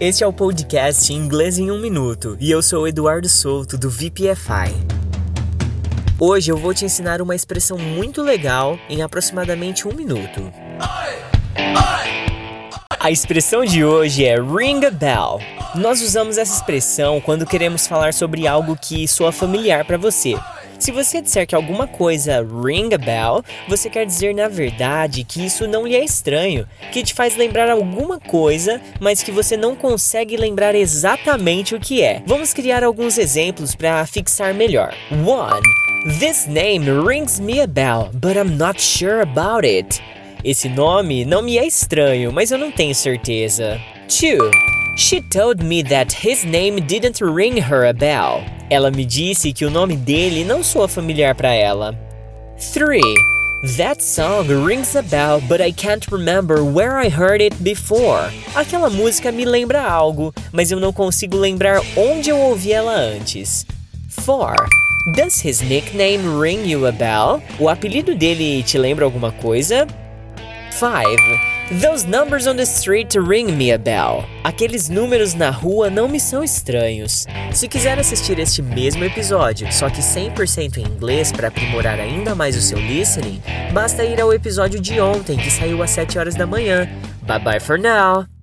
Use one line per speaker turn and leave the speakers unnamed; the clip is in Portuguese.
Este é o podcast Inglês em um Minuto e eu sou o Eduardo Souto do VPFI. Hoje eu vou te ensinar uma expressão muito legal em aproximadamente um minuto. A expressão de hoje é ring a bell. Nós usamos essa expressão quando queremos falar sobre algo que soa familiar para você, se você disser que alguma coisa ring a bell, você quer dizer na verdade que isso não lhe é estranho, que te faz lembrar alguma coisa, mas que você não consegue lembrar exatamente o que é. Vamos criar alguns exemplos para fixar melhor. 1. This name rings me a bell, but I'm not sure about it. Esse nome não me é estranho, mas eu não tenho certeza. 2. She told me that his name didn't ring her a bell. Ela me disse que o nome dele não soa familiar para ela. 3. That song rings a bell, but I can't remember where I heard it before. Aquela música me lembra algo, mas eu não consigo lembrar onde eu ouvi ela antes. 4. Does his nickname ring you a bell? O apelido dele te lembra alguma coisa? 5. Those numbers on the street ring me a bell. Aqueles números na rua não me são estranhos. Se quiser assistir este mesmo episódio, só que 100% em inglês para aprimorar ainda mais o seu listening, basta ir ao episódio de ontem que saiu às 7 horas da manhã. Bye bye for now.